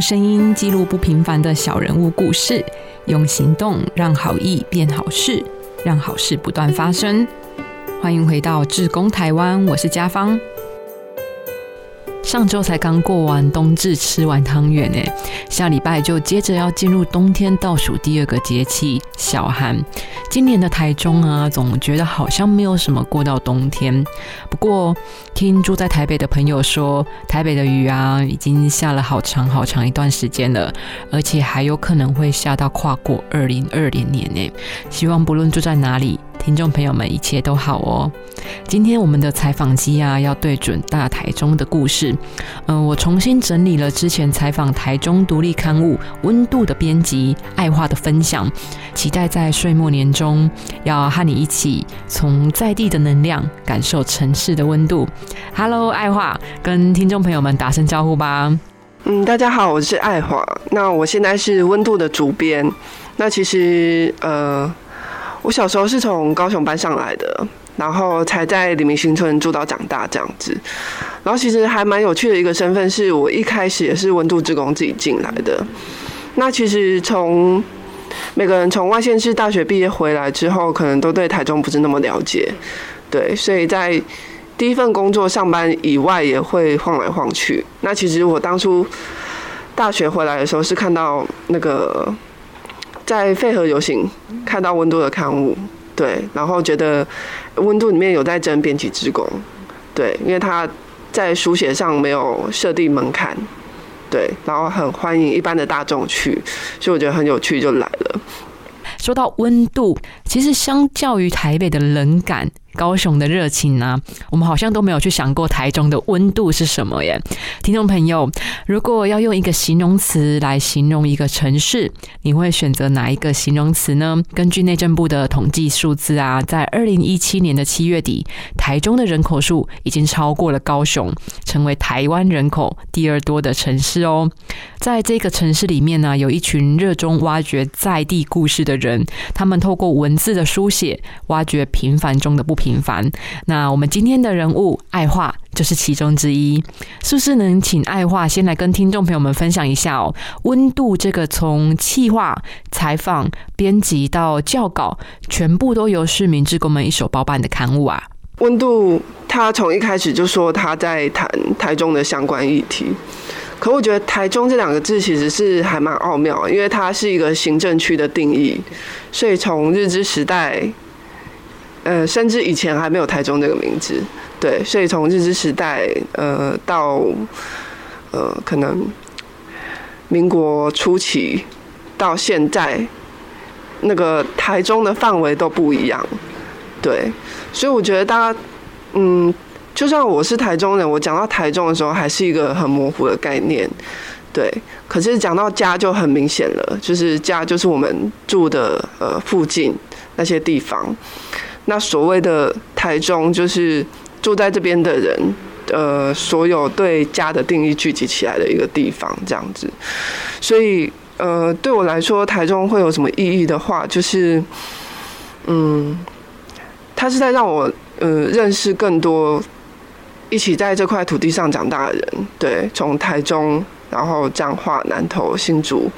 声音记录不平凡的小人物故事，用行动让好意变好事，让好事不断发生。欢迎回到志工台湾，我是家芳。上周才刚过完冬至，吃完汤圆诶，下礼拜就接着要进入冬天倒数第二个节气小寒。今年的台中啊，总觉得好像没有什么过到冬天。不过听住在台北的朋友说，台北的雨啊，已经下了好长好长一段时间了，而且还有可能会下到跨过二零二零年诶。希望不论住在哪里。听众朋友们，一切都好哦。今天我们的采访机啊，要对准大台中的故事。嗯，我重新整理了之前采访台中独立刊物《温度》的编辑爱化的分享，期待在岁末年中要和你一起从在地的能量感受城市的温度。Hello，爱化，跟听众朋友们打声招呼吧。嗯，大家好，我是爱华。那我现在是《温度》的主编。那其实，呃。我小时候是从高雄搬上来的，然后才在黎明新村住到长大这样子。然后其实还蛮有趣的一个身份，是我一开始也是温度职工自己进来的。那其实从每个人从外县市大学毕业回来之后，可能都对台中不是那么了解，对，所以在第一份工作上班以外，也会晃来晃去。那其实我当初大学回来的时候，是看到那个。在费河游行看到温度的刊物，对，然后觉得温度里面有在争编辑职工，对，因为他在书写上没有设定门槛，对，然后很欢迎一般的大众去，所以我觉得很有趣，就来了。说到温度，其实相较于台北的冷感。高雄的热情呢？我们好像都没有去想过台中的温度是什么耶。听众朋友，如果要用一个形容词来形容一个城市，你会选择哪一个形容词呢？根据内政部的统计数字啊，在二零一七年的七月底，台中的人口数已经超过了高雄，成为台湾人口第二多的城市哦。在这个城市里面呢，有一群热衷挖掘在地故事的人，他们透过文字的书写，挖掘平凡中的不。平凡。那我们今天的人物爱画就是其中之一，是不是能请爱画先来跟听众朋友们分享一下哦？温度这个从企划、采访、编辑到校稿，全部都由市民职工们一手包办的刊物啊。温度，他从一开始就说他在谈台中的相关议题，可我觉得台中这两个字其实是还蛮奥妙，因为它是一个行政区的定义，所以从日治时代。呃，甚至以前还没有台中这个名字，对，所以从日治时代，呃，到呃，可能民国初期到现在，那个台中的范围都不一样，对，所以我觉得大家，嗯，就算我是台中人，我讲到台中的时候，还是一个很模糊的概念，对，可是讲到家就很明显了，就是家就是我们住的呃附近那些地方。那所谓的台中，就是住在这边的人，呃，所有对家的定义聚集起来的一个地方，这样子。所以，呃，对我来说，台中会有什么意义的话，就是，嗯，它是在让我，呃，认识更多一起在这块土地上长大的人。对，从台中，然后彰化、南投、新竹，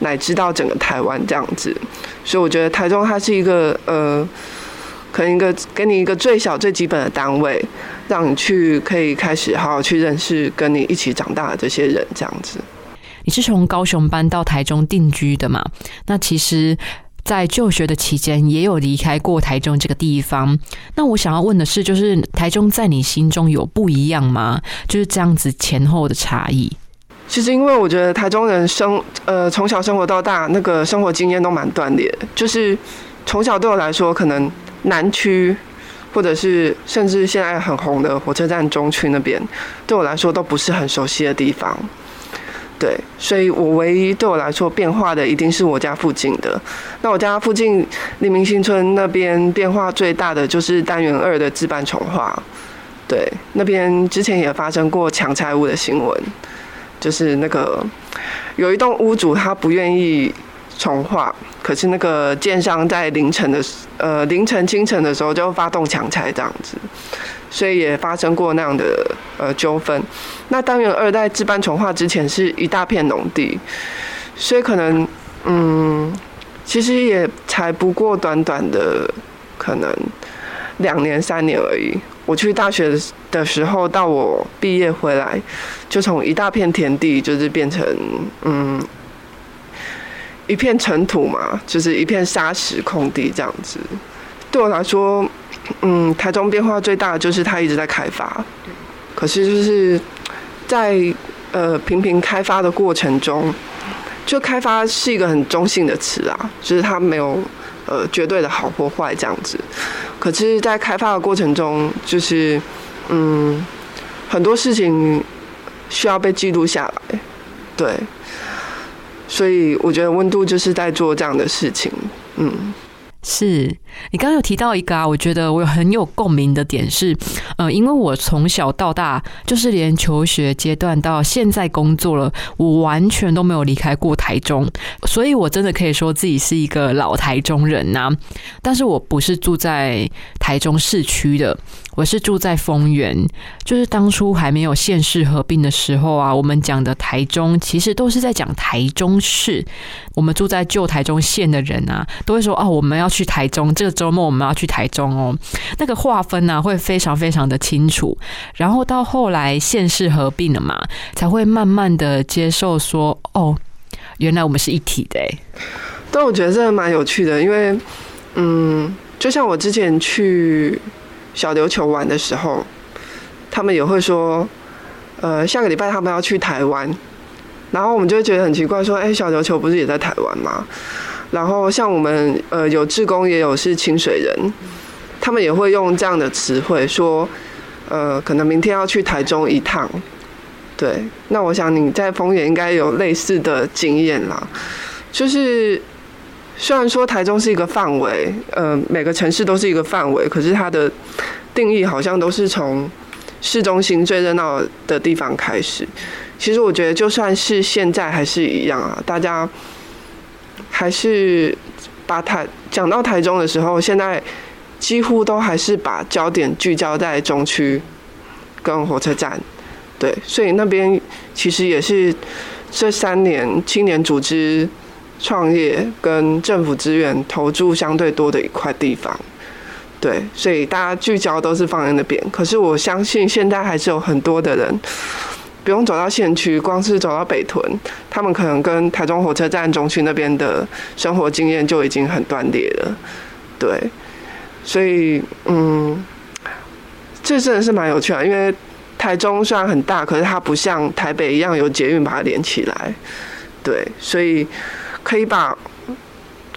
乃至到整个台湾这样子。所以，我觉得台中它是一个，呃。可能一个给你一个最小最基本的单位，让你去可以开始好好去认识跟你一起长大的这些人，这样子。你是从高雄搬到台中定居的嘛？那其实，在就学的期间也有离开过台中这个地方。那我想要问的是，就是台中在你心中有不一样吗？就是这样子前后的差异。其实，因为我觉得台中人生呃从小生活到大，那个生活经验都蛮断裂。就是从小对我来说，可能。南区，或者是甚至现在很红的火车站中区那边，对我来说都不是很熟悉的地方。对，所以我唯一对我来说变化的，一定是我家附近的。那我家附近黎明新村那边变化最大的，就是单元二的置办重化。对，那边之前也发生过抢财物的新闻，就是那个有一栋屋主他不愿意。重化，可是那个建商在凌晨的呃凌晨清晨的时候就发动强拆这样子，所以也发生过那样的呃纠纷。那单元二在置办重化之前是一大片农地，所以可能嗯，其实也才不过短短的可能两年三年而已。我去大学的时候，到我毕业回来，就从一大片田地，就是变成嗯一片尘土嘛，就是一片沙石空地这样子。对我来说，嗯，台中变化最大的就是它一直在开发，可是就是在呃频频开发的过程中，就开发是一个很中性的词啊，就是它没有呃绝对的好或坏这样子。可是，在开发的过程中，就是嗯，很多事情需要被记录下来，对，所以我觉得温度就是在做这样的事情，嗯。是你刚刚有提到一个啊，我觉得我有很有共鸣的点是，呃，因为我从小到大，就是连求学阶段到现在工作了，我完全都没有离开过台中，所以我真的可以说自己是一个老台中人呐。但是我不是住在台中市区的。我是住在丰原，就是当初还没有县市合并的时候啊，我们讲的台中其实都是在讲台中市。我们住在旧台中县的人啊，都会说哦，我们要去台中，这个周末我们要去台中哦。那个划分呢，会非常非常的清楚。然后到后来县市合并了嘛，才会慢慢的接受说哦，原来我们是一体的。但我觉得这个蛮有趣的，因为嗯，就像我之前去。小琉球玩的时候，他们也会说，呃，下个礼拜他们要去台湾，然后我们就会觉得很奇怪，说，哎，小琉球不是也在台湾吗？然后像我们，呃，有志工也有是清水人，他们也会用这样的词汇说，呃，可能明天要去台中一趟，对，那我想你在丰原应该有类似的经验啦，就是。虽然说台中是一个范围，呃，每个城市都是一个范围，可是它的定义好像都是从市中心最热闹的地方开始。其实我觉得，就算是现在还是一样啊，大家还是把台讲到台中的时候，现在几乎都还是把焦点聚焦在中区跟火车站。对，所以那边其实也是这三年青年组织。创业跟政府资源投注相对多的一块地方，对，所以大家聚焦都是放在那边。可是我相信现在还是有很多的人不用走到县区，光是走到北屯，他们可能跟台中火车站中区那边的生活经验就已经很断裂了。对，所以嗯，这真的是蛮有趣的，因为台中虽然很大，可是它不像台北一样有捷运把它连起来。对，所以。可以把，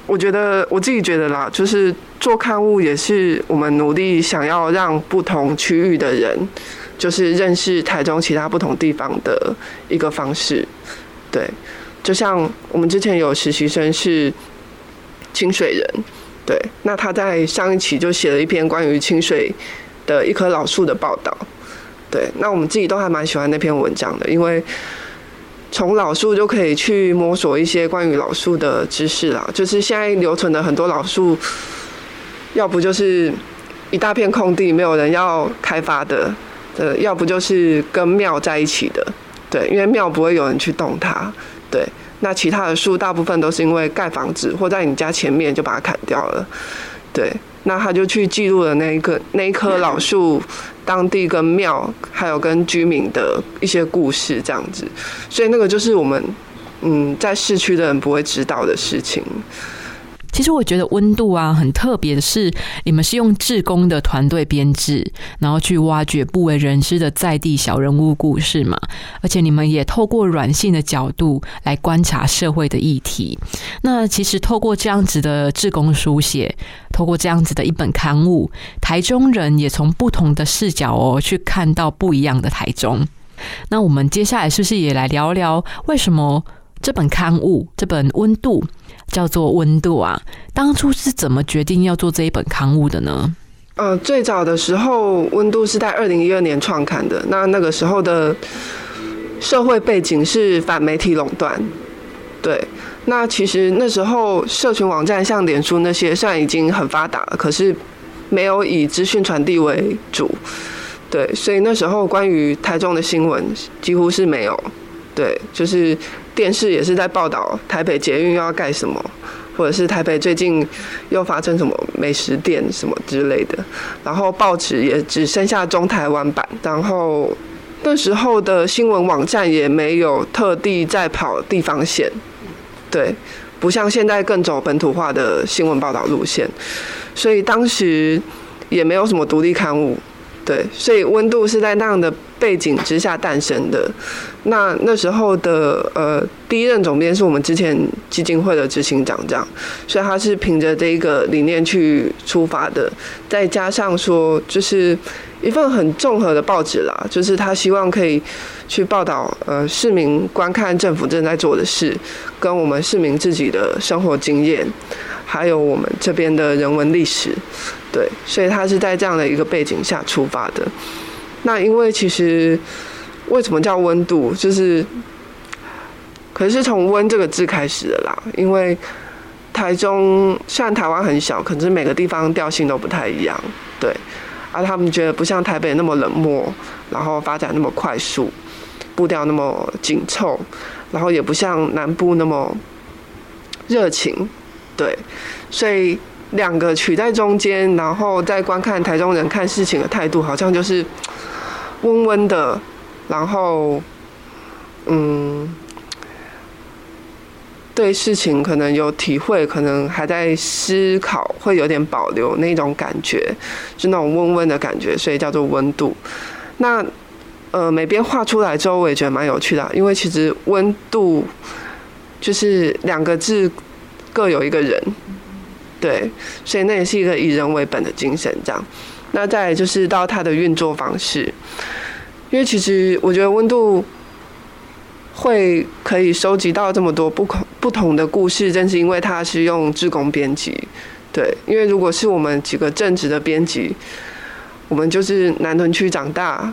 我觉得我自己觉得啦，就是做刊物也是我们努力想要让不同区域的人，就是认识台中其他不同地方的一个方式。对，就像我们之前有实习生是清水人，对，那他在上一期就写了一篇关于清水的一棵老树的报道。对，那我们自己都还蛮喜欢那篇文章的，因为。从老树就可以去摸索一些关于老树的知识啦。就是现在留存的很多老树，要不就是一大片空地没有人要开发的，呃，要不就是跟庙在一起的，对，因为庙不会有人去动它，对。那其他的树大部分都是因为盖房子或在你家前面就把它砍掉了，对。那他就去记录了那一个那一棵老树。当地跟庙，还有跟居民的一些故事，这样子，所以那个就是我们，嗯，在市区的人不会知道的事情。其实我觉得温度啊很特别的是，你们是用志工的团队编制，然后去挖掘不为人知的在地小人物故事嘛。而且你们也透过软性的角度来观察社会的议题。那其实透过这样子的志工书写，透过这样子的一本刊物，台中人也从不同的视角哦去看到不一样的台中。那我们接下来是不是也来聊聊为什么这本刊物这本温度？叫做温度啊，当初是怎么决定要做这一本刊物的呢？呃，最早的时候，温度是在二零一二年创刊的。那那个时候的社会背景是反媒体垄断，对。那其实那时候社群网站像脸书那些，虽然已经很发达了，可是没有以资讯传递为主。对，所以那时候关于台中的新闻几乎是没有。对，就是电视也是在报道台北捷运又要盖什么，或者是台北最近又发生什么美食店什么之类的。然后报纸也只剩下中台湾版，然后那时候的新闻网站也没有特地在跑地方线，对，不像现在更走本土化的新闻报道路线，所以当时也没有什么独立刊物。对，所以温度是在那样的背景之下诞生的。那那时候的呃第一任总编是我们之前基金会的执行长，这样，所以他是凭着这一个理念去出发的。再加上说，就是一份很综合的报纸啦，就是他希望可以去报道呃市民观看政府正在做的事，跟我们市民自己的生活经验，还有我们这边的人文历史。对，所以他是在这样的一个背景下出发的。那因为其实为什么叫温度，就是可是从“温”这个字开始的啦。因为台中虽然台湾很小，可是每个地方调性都不太一样。对，而他们觉得不像台北那么冷漠，然后发展那么快速，步调那么紧凑，然后也不像南部那么热情。对，所以。两个取在中间，然后再观看台中人看事情的态度，好像就是温温的，然后嗯，对事情可能有体会，可能还在思考，会有点保留那种感觉，就那种温温的感觉，所以叫做温度。那呃，每边画出来之后，我也觉得蛮有趣的，因为其实温度就是两个字各有一个人。对，所以那也是一个以人为本的精神，这样。那再就是到它的运作方式，因为其实我觉得温度会可以收集到这么多不同不同的故事，正是因为它是用志工编辑。对，因为如果是我们几个正直的编辑，我们就是南屯区长大，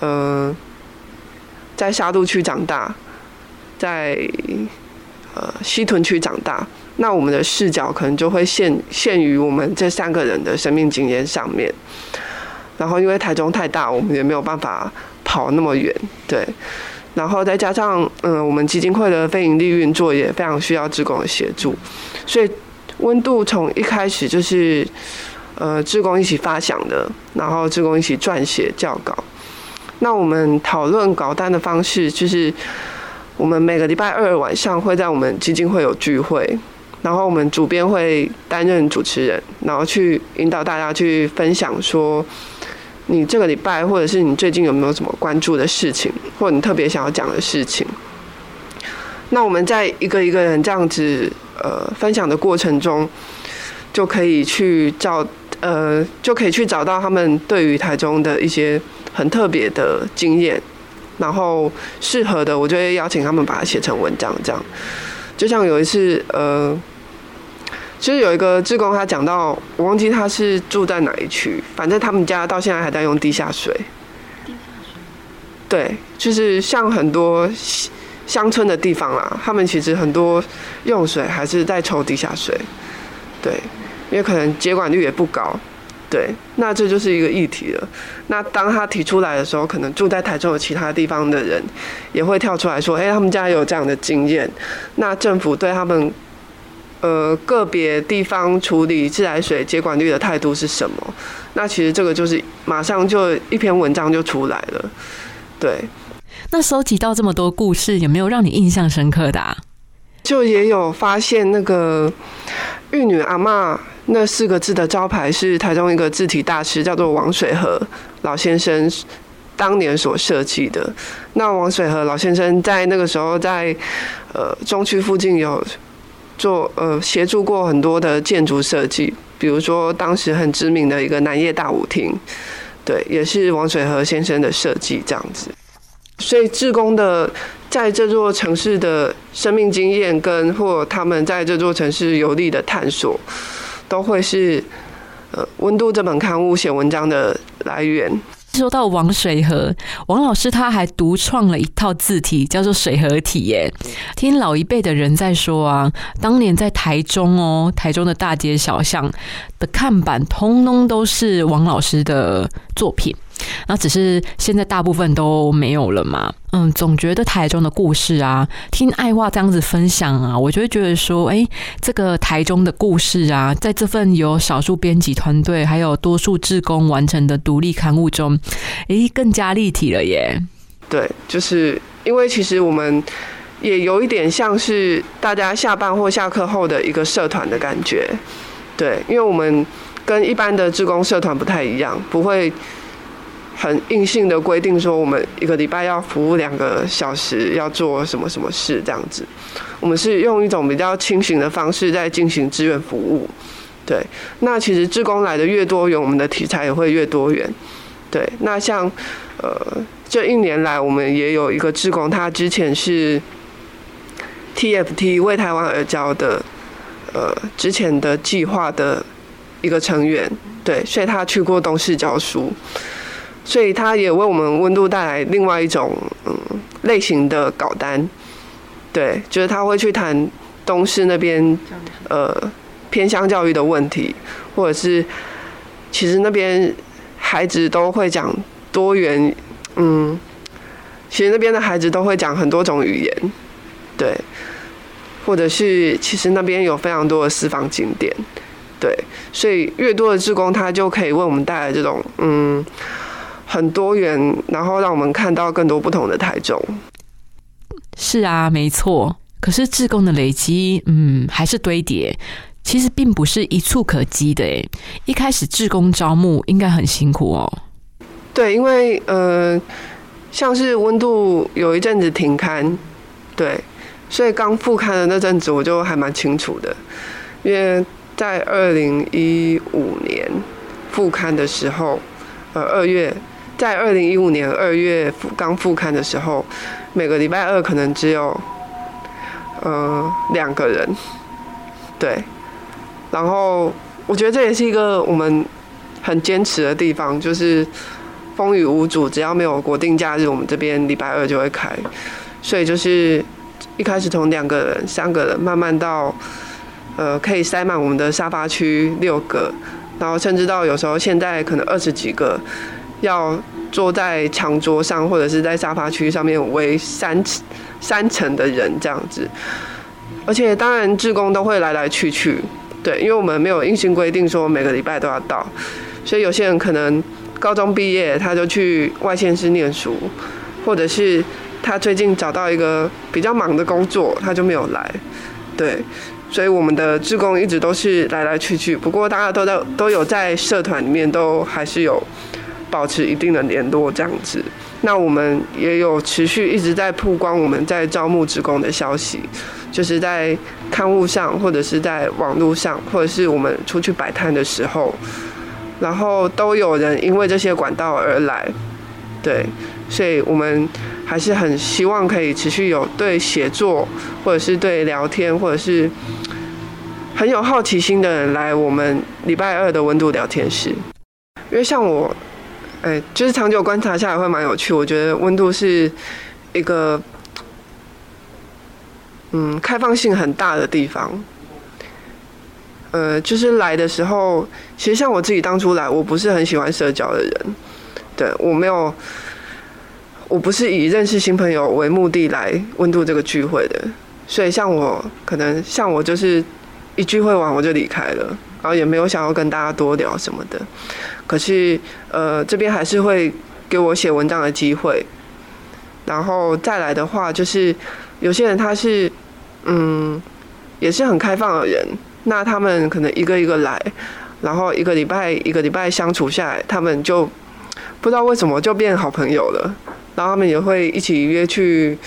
呃，在沙鹿区长大，在呃西屯区长大。那我们的视角可能就会限限于我们这三个人的生命经验上面，然后因为台中太大，我们也没有办法跑那么远，对。然后再加上，嗯，我们基金会的非营利运作也非常需要职工的协助，所以温度从一开始就是，呃，职工一起发想的，然后职工一起撰写教稿。那我们讨论稿单的方式，就是我们每个礼拜二晚上会在我们基金会有聚会。然后我们主编会担任主持人，然后去引导大家去分享说，你这个礼拜或者是你最近有没有什么关注的事情，或者你特别想要讲的事情。那我们在一个一个人这样子呃分享的过程中，就可以去找呃就可以去找到他们对于台中的一些很特别的经验，然后适合的，我就会邀请他们把它写成文章这样。就像有一次，呃，其实有一个志工，他讲到，我忘记他是住在哪一区，反正他们家到现在还在用。地下水。对，就是像很多乡村的地方啦，他们其实很多用水还是在抽地下水。对，因为可能接管率也不高。对，那这就是一个议题了。那当他提出来的时候，可能住在台中的其他地方的人也会跳出来说：“哎，他们家有这样的经验。”那政府对他们呃个别地方处理自来水接管率的态度是什么？那其实这个就是马上就一篇文章就出来了。对，那收集到这么多故事，有没有让你印象深刻的？就也有发现那个玉女阿妈。那四个字的招牌是台中一个字体大师，叫做王水和老先生当年所设计的。那王水和老先生在那个时候在呃中区附近有做呃协助过很多的建筑设计，比如说当时很知名的一个南业大舞厅，对，也是王水和先生的设计这样子。所以志工的在这座城市的生命经验，跟或他们在这座城市有力的探索。都会是呃《温度》这本刊物写文章的来源。说到王水河，王老师他还独创了一套字体，叫做水河体。耶，听老一辈的人在说啊，当年在台中哦，台中的大街小巷的看板，通通都是王老师的作品。那只是现在大部分都没有了嘛。嗯，总觉得台中的故事啊，听爱话这样子分享啊，我就会觉得说，哎，这个台中的故事啊，在这份由少数编辑团队还有多数志工完成的独立刊物中，哎，更加立体了耶。对，就是因为其实我们也有一点像是大家下班或下课后的一个社团的感觉。对，因为我们跟一般的志工社团不太一样，不会。很硬性的规定说，我们一个礼拜要服务两个小时，要做什么什么事这样子。我们是用一种比较轻型的方式在进行志愿服务。对，那其实志工来的越多元，我们的题材也会越多元。对，那像呃这一年来，我们也有一个志工，他之前是 TFT 为台湾而教的呃之前的计划的一个成员。对，所以他去过东市教书。所以他也为我们温度带来另外一种嗯类型的稿单，对，就是他会去谈东市那边呃偏乡教育的问题，或者是其实那边孩子都会讲多元，嗯，其实那边的孩子都会讲很多种语言，对，或者是其实那边有非常多的私房景点，对，所以越多的志工他就可以为我们带来这种嗯。很多元，然后让我们看到更多不同的台中。是啊，没错。可是志工的累积，嗯，还是堆叠，其实并不是一触可及的。诶，一开始志工招募应该很辛苦哦。对，因为呃，像是温度有一阵子停刊，对，所以刚复刊的那阵子我就还蛮清楚的，因为在二零一五年复刊的时候，呃，二月。在二零一五年二月刚复刊的时候，每个礼拜二可能只有，呃两个人，对，然后我觉得这也是一个我们很坚持的地方，就是风雨无阻，只要没有国定假日，我们这边礼拜二就会开，所以就是一开始从两个人、三个人，慢慢到呃可以塞满我们的沙发区六个，然后甚至到有时候现在可能二十几个。要坐在长桌上，或者是在沙发区上面围三三层的人这样子，而且当然志工都会来来去去，对，因为我们没有硬性规定说每个礼拜都要到，所以有些人可能高中毕业他就去外县市念书，或者是他最近找到一个比较忙的工作，他就没有来，对，所以我们的志工一直都是来来去去，不过大家都在都有在社团里面都还是有。保持一定的联络，这样子。那我们也有持续一直在曝光我们在招募职工的消息，就是在刊物上，或者是在网络上，或者是我们出去摆摊的时候，然后都有人因为这些管道而来。对，所以我们还是很希望可以持续有对写作，或者是对聊天，或者是很有好奇心的人来我们礼拜二的温度聊天室，因为像我。哎，就是长久观察下来会蛮有趣。我觉得温度是一个嗯开放性很大的地方。呃，就是来的时候，其实像我自己当初来，我不是很喜欢社交的人。对我没有，我不是以认识新朋友为目的来温度这个聚会的。所以像我，可能像我就是一聚会完我就离开了，然后也没有想要跟大家多聊什么的。可是，呃，这边还是会给我写文章的机会。然后再来的话，就是有些人他是，嗯，也是很开放的人。那他们可能一个一个来，然后一个礼拜一个礼拜相处下来，他们就不知道为什么就变好朋友了。然后他们也会一起约去，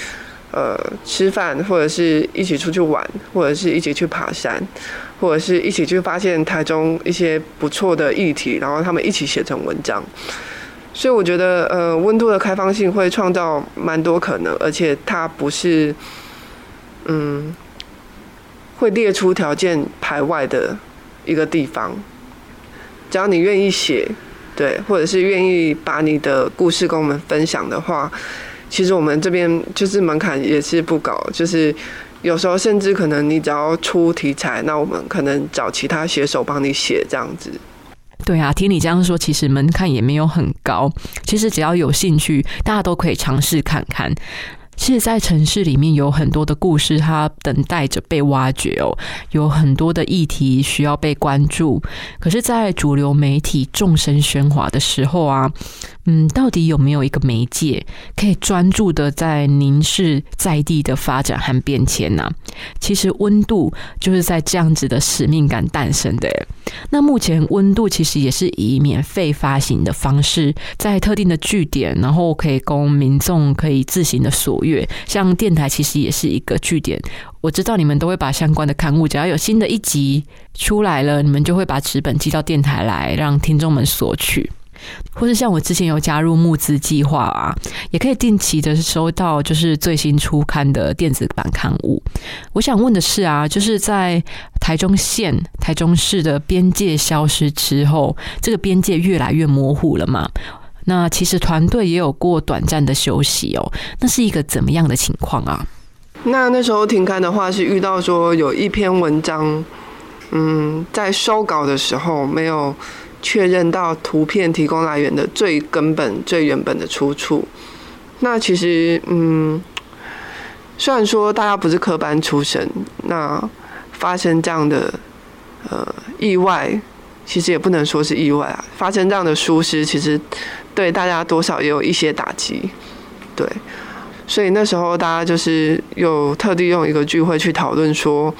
呃，吃饭，或者是一起出去玩，或者是一起去爬山。或者是一起去发现台中一些不错的议题，然后他们一起写成文章。所以我觉得，呃，温度的开放性会创造蛮多可能，而且它不是，嗯，会列出条件排外的一个地方。只要你愿意写，对，或者是愿意把你的故事跟我们分享的话，其实我们这边就是门槛也是不高，就是。有时候甚至可能你只要出题材，那我们可能找其他写手帮你写这样子。对啊，听你这样说，其实门槛也没有很高。其实只要有兴趣，大家都可以尝试看看。其实，在城市里面有很多的故事，它等待着被挖掘哦。有很多的议题需要被关注。可是，在主流媒体众声喧哗的时候啊，嗯，到底有没有一个媒介可以专注的在凝视在地的发展和变迁呢？其实，温度就是在这样子的使命感诞生的。那目前，温度其实也是以免费发行的方式，在特定的据点，然后可以供民众可以自行的索阅。像电台其实也是一个据点，我知道你们都会把相关的刊物，只要有新的一集出来了，你们就会把纸本寄到电台来，让听众们索取。或是像我之前有加入募资计划啊，也可以定期的收到就是最新出刊的电子版刊物。我想问的是啊，就是在台中县、台中市的边界消失之后，这个边界越来越模糊了嘛？那其实团队也有过短暂的休息哦，那是一个怎么样的情况啊？那那时候停刊的话，是遇到说有一篇文章，嗯，在收稿的时候没有确认到图片提供来源的最根本、最原本的出处。那其实，嗯，虽然说大家不是科班出身，那发生这样的呃意外，其实也不能说是意外啊。发生这样的疏失，其实。对大家多少也有一些打击，对，所以那时候大家就是有特地用一个聚会去讨论说，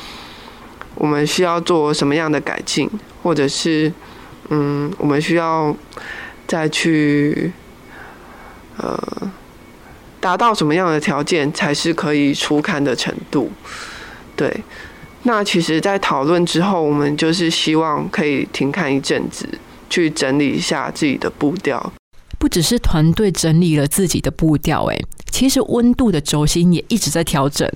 我们需要做什么样的改进，或者是嗯，我们需要再去呃达到什么样的条件才是可以出刊的程度？对，那其实，在讨论之后，我们就是希望可以停看一阵子，去整理一下自己的步调。不只是团队整理了自己的步调，哎，其实温度的轴心也一直在调整。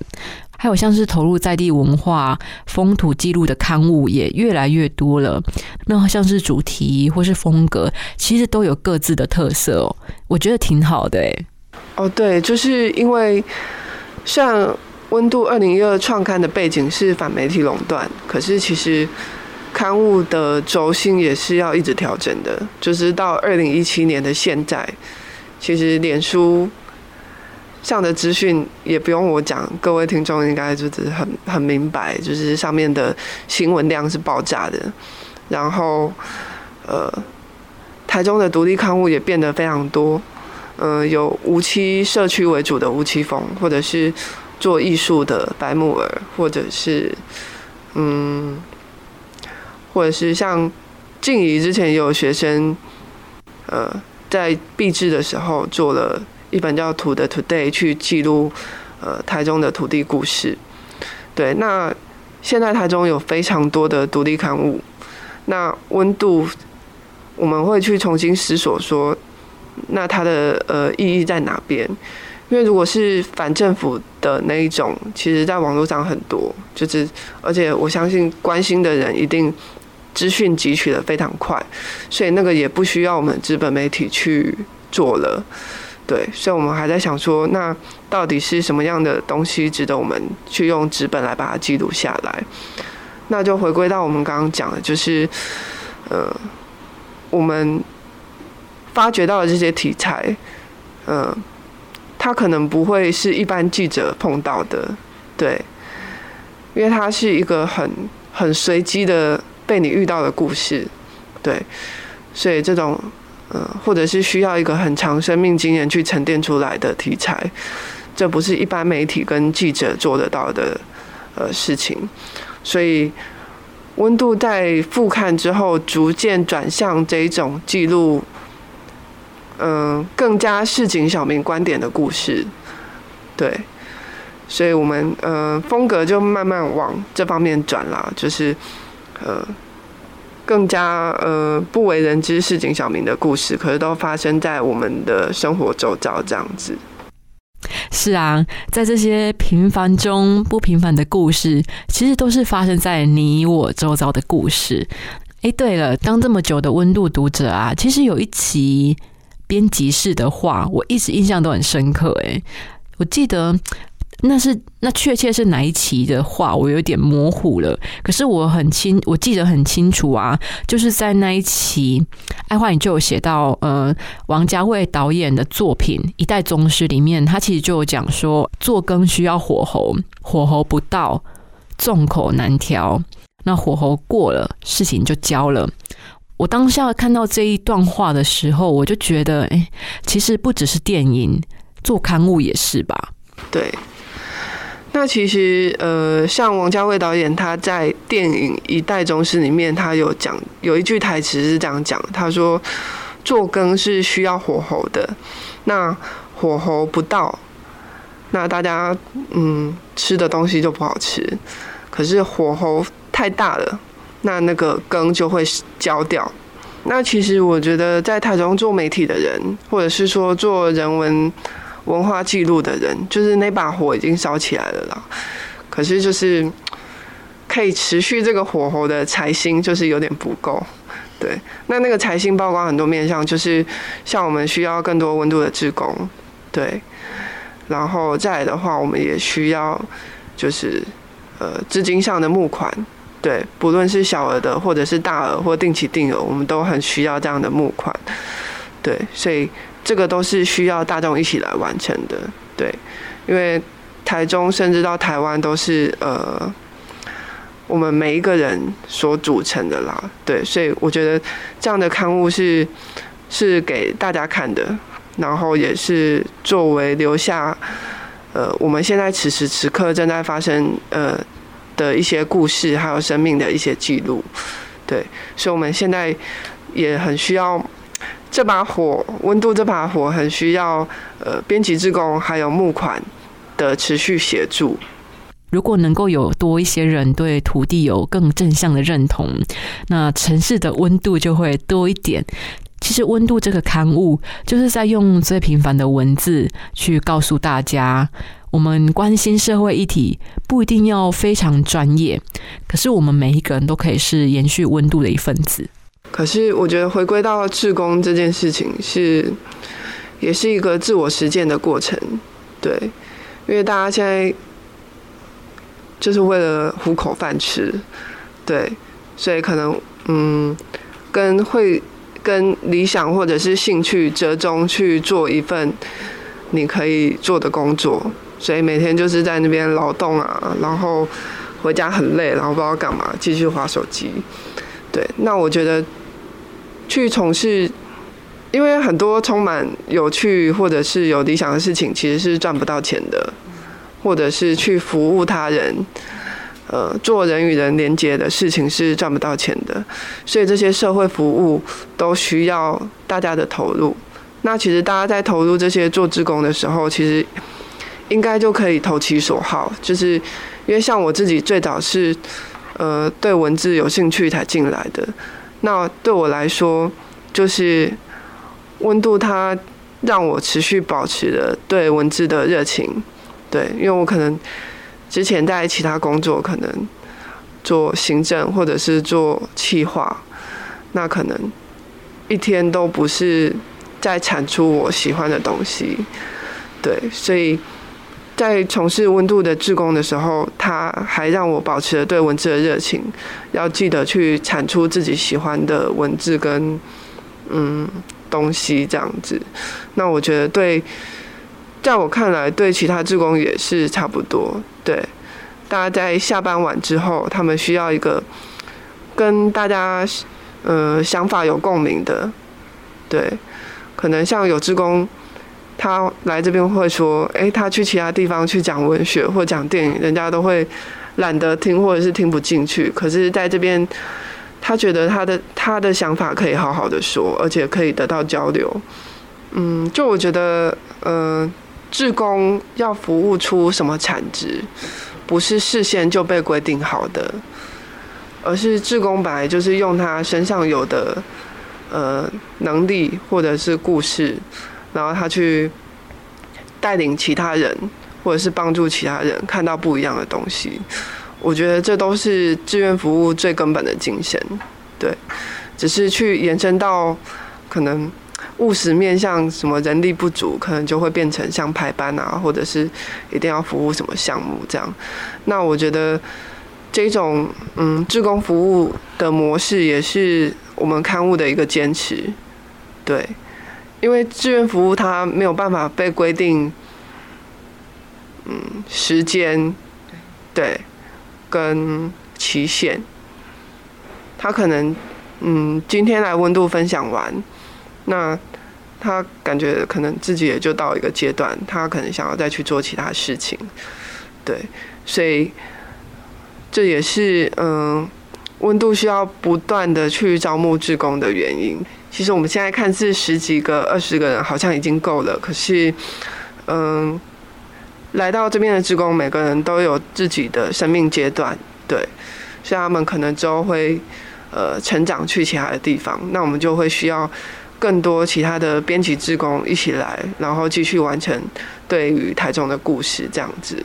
还有像是投入在地文化、风土记录的刊物也越来越多了。那像是主题或是风格，其实都有各自的特色哦。我觉得挺好的，诶。哦，对，就是因为像温度二零一二创刊的背景是反媒体垄断，可是其实。刊物的轴心也是要一直调整的，就是到二零一七年的现在，其实脸书上的资讯也不用我讲，各位听众应该就是很很明白，就是上面的新闻量是爆炸的。然后，呃，台中的独立刊物也变得非常多，呃，有无期社区为主的无期风，或者是做艺术的白木耳，或者是嗯。或者是像静怡之前也有学生，呃，在毕制的时候做了一本叫《土的 Today》去记录呃台中的土地故事。对，那现在台中有非常多的独立刊物，那温度我们会去重新思索说，那它的呃意义在哪边？因为如果是反政府的那一种，其实在网络上很多，就是而且我相信关心的人一定。资讯汲取的非常快，所以那个也不需要我们资本媒体去做了，对，所以我们还在想说，那到底是什么样的东西值得我们去用纸本来把它记录下来？那就回归到我们刚刚讲的，就是呃，我们发掘到的这些题材，呃，它可能不会是一般记者碰到的，对，因为它是一个很很随机的。被你遇到的故事，对，所以这种，呃，或者是需要一个很长生命经验去沉淀出来的题材，这不是一般媒体跟记者做得到的，呃，事情。所以，温度在复看之后，逐渐转向这种记录，嗯，更加市井小民观点的故事，对，所以我们，呃，风格就慢慢往这方面转了，就是。呃，更加呃不为人知市井小民的故事，可是都发生在我们的生活周遭这样子。是啊，在这些平凡中不平凡的故事，其实都是发生在你我周遭的故事。哎，对了，当这么久的温度读者啊，其实有一期编辑室的话，我一直印象都很深刻。哎，我记得。那是那确切是哪一期的话，我有点模糊了。可是我很清，我记得很清楚啊，就是在那一期，爱花影就有写到，呃，王家卫导演的作品《一代宗师》里面，他其实就有讲说，做羹需要火候，火候不到，众口难调。那火候过了，事情就焦了。我当下看到这一段话的时候，我就觉得，哎，其实不只是电影，做刊物也是吧？对。那其实，呃，像王家卫导演他在电影《一代宗师》里面，他有讲有一句台词是这样讲，他说：“做羹是需要火候的，那火候不到，那大家嗯吃的东西就不好吃。可是火候太大了。”那那个羹就会焦掉。那其实我觉得，在台中做媒体的人，或者是说做人文文化记录的人，就是那把火已经烧起来了啦。可是就是可以持续这个火候的财星，就是有点不够。对，那那个财星曝光很多面向，就是像我们需要更多温度的职工，对。然后再来的话，我们也需要就是呃资金上的募款。对，不论是小额的，或者是大额或定期定额，我们都很需要这样的募款。对，所以这个都是需要大众一起来完成的。对，因为台中甚至到台湾都是呃，我们每一个人所组成的啦。对，所以我觉得这样的刊物是是给大家看的，然后也是作为留下呃，我们现在此时此刻正在发生呃。的一些故事，还有生命的一些记录，对，所以我们现在也很需要这把火，温度这把火很需要呃编辑志工还有募款的持续协助。如果能够有多一些人对土地有更正向的认同，那城市的温度就会多一点。其实，温度这个刊物就是在用最平凡的文字去告诉大家。我们关心社会议题，不一定要非常专业，可是我们每一个人都可以是延续温度的一份子。可是我觉得回归到志工这件事情，是也是一个自我实践的过程，对，因为大家现在就是为了糊口饭吃，对，所以可能嗯，跟会跟理想或者是兴趣折中去做一份你可以做的工作。所以每天就是在那边劳动啊，然后回家很累，然后不知道干嘛，继续划手机。对，那我觉得去从事，因为很多充满有趣或者是有理想的事情，其实是赚不到钱的，或者是去服务他人，呃，做人与人连接的事情是赚不到钱的。所以这些社会服务都需要大家的投入。那其实大家在投入这些做志工的时候，其实。应该就可以投其所好，就是因为像我自己最早是呃对文字有兴趣才进来的。那对我来说，就是温度它让我持续保持了对文字的热情。对，因为我可能之前在其他工作，可能做行政或者是做企划，那可能一天都不是在产出我喜欢的东西。对，所以。在从事温度的志工的时候，他还让我保持了对文字的热情，要记得去产出自己喜欢的文字跟嗯东西这样子。那我觉得对，在我看来，对其他志工也是差不多。对，大家在下班晚之后，他们需要一个跟大家呃想法有共鸣的。对，可能像有志工。他来这边会说：“诶，他去其他地方去讲文学或讲电影，人家都会懒得听或者是听不进去。可是在这边，他觉得他的他的想法可以好好的说，而且可以得到交流。嗯，就我觉得，呃，志工要服务出什么产值，不是事先就被规定好的，而是志工本来就是用他身上有的呃能力或者是故事。”然后他去带领其他人，或者是帮助其他人看到不一样的东西。我觉得这都是志愿服务最根本的精神。对，只是去延伸到可能务实面向什么人力不足，可能就会变成像排班啊，或者是一定要服务什么项目这样。那我觉得这种嗯，志工服务的模式也是我们刊物的一个坚持，对，因为志愿服务它没有办法被规定，嗯，时间，对，跟期限，他可能嗯，今天来温度分享完。那他感觉可能自己也就到一个阶段，他可能想要再去做其他事情，对，所以这也是嗯，温度需要不断的去招募志工的原因。其实我们现在看似十几个、二十个人好像已经够了，可是嗯，来到这边的职工，每个人都有自己的生命阶段，对，所以他们可能之后会呃成长去其他的地方，那我们就会需要。更多其他的编辑职工一起来，然后继续完成对于台中的故事这样子，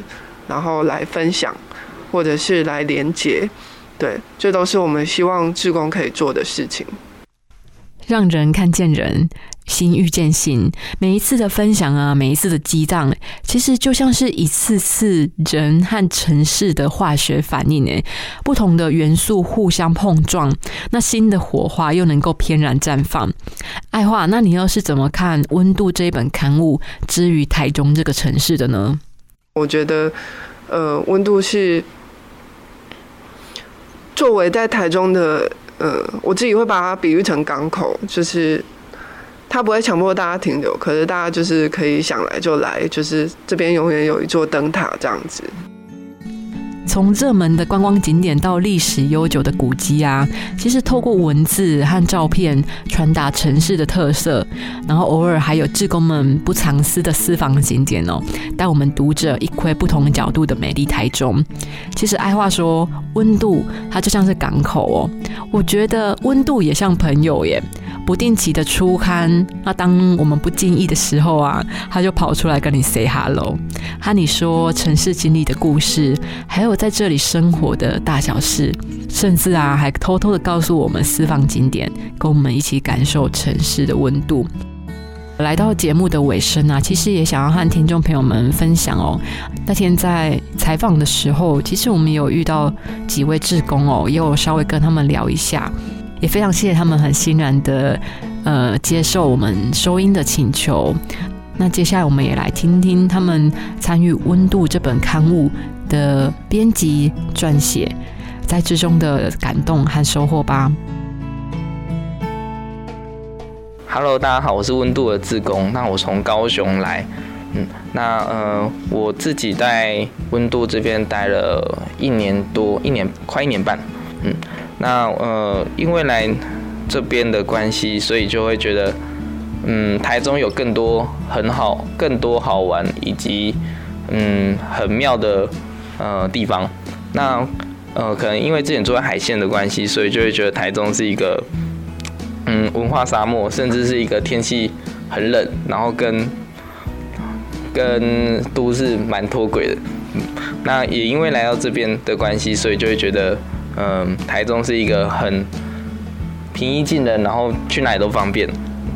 然后来分享，或者是来连接，对，这都是我们希望职工可以做的事情。让人看见人，心遇见心。每一次的分享啊，每一次的激荡，其实就像是一次次人和城市的化学反应诶，不同的元素互相碰撞，那新的火花又能够翩然绽放。爱话，那你又是怎么看《温度》这一本刊物之于台中这个城市的呢？我觉得，呃，《温度》是作为在台中的。嗯，我自己会把它比喻成港口，就是它不会强迫大家停留，可是大家就是可以想来就来，就是这边永远有一座灯塔这样子。从热门的观光景点到历史悠久的古迹啊，其实透过文字和照片传达城市的特色，然后偶尔还有志工们不藏私的私房景点哦，带我们读者一窥不同角度的美丽台中。其实爱话说温度，它就像是港口哦，我觉得温度也像朋友耶。不定期的出刊，那当我们不经意的时候啊，他就跑出来跟你 say hello，和你说城市经历的故事，还有在这里生活的大小事，甚至啊，还偷偷的告诉我们私房景点，跟我们一起感受城市的温度。来到节目的尾声啊，其实也想要和听众朋友们分享哦。那天在采访的时候，其实我们有遇到几位志工哦，也有稍微跟他们聊一下。也非常谢谢他们很欣然的呃接受我们收音的请求。那接下来我们也来听听他们参与《温度》这本刊物的编辑撰写在之中的感动和收获吧。Hello，大家好，我是温度的志工。那我从高雄来，嗯，那呃我自己在温度这边待了一年多，一年快一年半，嗯。那呃，因为来这边的关系，所以就会觉得，嗯，台中有更多很好、更多好玩以及嗯很妙的呃地方。那呃，可能因为之前住在海线的关系，所以就会觉得台中是一个嗯文化沙漠，甚至是一个天气很冷，然后跟跟都市蛮脱轨的。那也因为来到这边的关系，所以就会觉得。嗯，台中是一个很平易近人，然后去哪里都方便，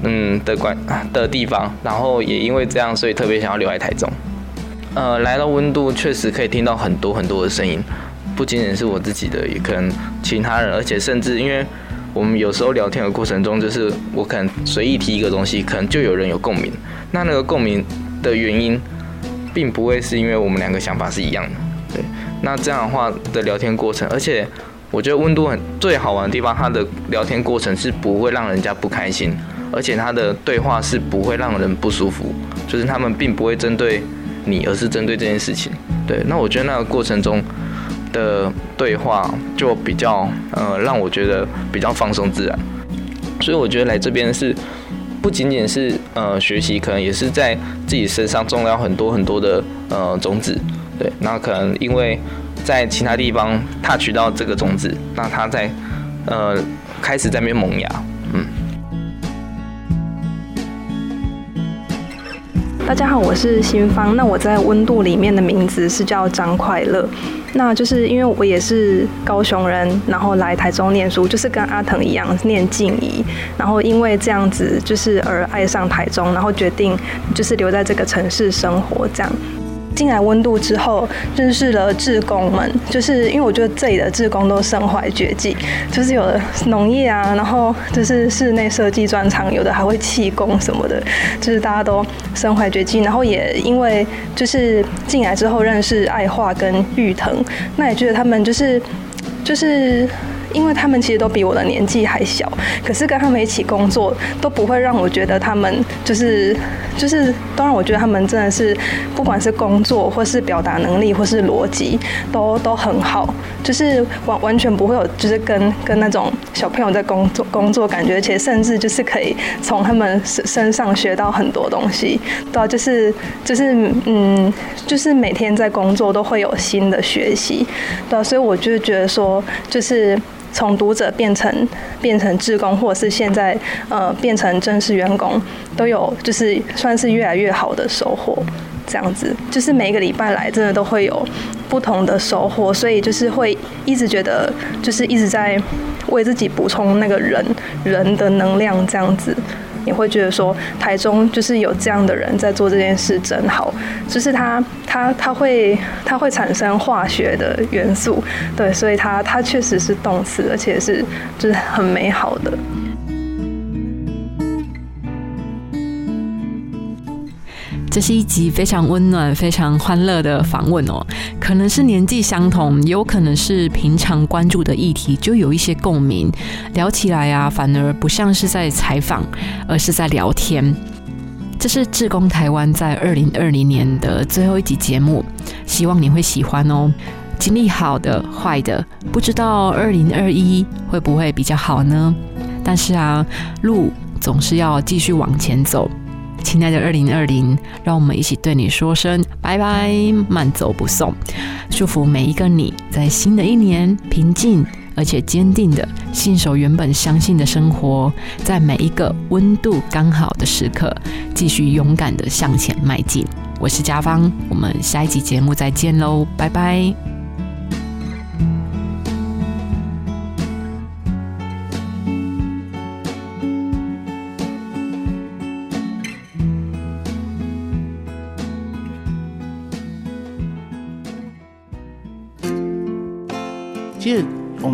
嗯的关的地方。然后也因为这样，所以特别想要留在台中。呃，来到温度，确实可以听到很多很多的声音，不仅仅是我自己的，也可能其他人，而且甚至因为我们有时候聊天的过程中，就是我可能随意提一个东西，可能就有人有共鸣。那那个共鸣的原因，并不会是因为我们两个想法是一样的，对。那这样的话的聊天过程，而且。我觉得温度很最好玩的地方，它的聊天过程是不会让人家不开心，而且它的对话是不会让人不舒服，就是他们并不会针对你，而是针对这件事情。对，那我觉得那个过程中的对话就比较呃，让我觉得比较放松自然。所以我觉得来这边是不仅仅是呃学习，可能也是在自己身上种了很多很多的呃种子。对，那可能因为。在其他地方踏取到这个种子，那它在呃开始在那边萌芽，嗯。大家好，我是新芳。那我在温度里面的名字是叫张快乐。那就是因为我也是高雄人，然后来台中念书，就是跟阿腾一样念静怡。然后因为这样子，就是而爱上台中，然后决定就是留在这个城市生活这样。进来温度之后，认识了志工们，就是因为我觉得这里的志工都身怀绝技，就是有的农业啊，然后就是室内设计专长，有的还会气功什么的，就是大家都身怀绝技。然后也因为就是进来之后认识爱画跟玉腾，那也觉得他们就是就是。因为他们其实都比我的年纪还小，可是跟他们一起工作都不会让我觉得他们就是就是都让我觉得他们真的是不管是工作或是表达能力或是逻辑都都很好，就是完完全不会有就是跟跟那种小朋友在工作工作感觉，而且甚至就是可以从他们身身上学到很多东西，对，就是就是嗯，就是每天在工作都会有新的学习，对，所以我就觉得说就是。从读者变成变成志工，或者是现在呃变成正式员工，都有就是算是越来越好的收获。这样子，就是每一个礼拜来，真的都会有不同的收获，所以就是会一直觉得，就是一直在为自己补充那个人人的能量，这样子。你会觉得说，台中就是有这样的人在做这件事真好，就是他他他会他会产生化学的元素，对，所以他他确实是动词，而且是就是很美好的。这是一集非常温暖、非常欢乐的访问哦。可能是年纪相同，也有可能是平常关注的议题就有一些共鸣，聊起来啊，反而不像是在采访，而是在聊天。这是志工台湾在二零二零年的最后一集节目，希望你会喜欢哦。经历好的、坏的，不知道二零二一会不会比较好呢？但是啊，路总是要继续往前走。亲爱的二零二零，让我们一起对你说声拜拜，慢走不送。祝福每一个你在新的一年平静而且坚定的信守原本相信的生活，在每一个温度刚好的时刻，继续勇敢的向前迈进。我是嘉芳，我们下一集节目再见喽，拜拜。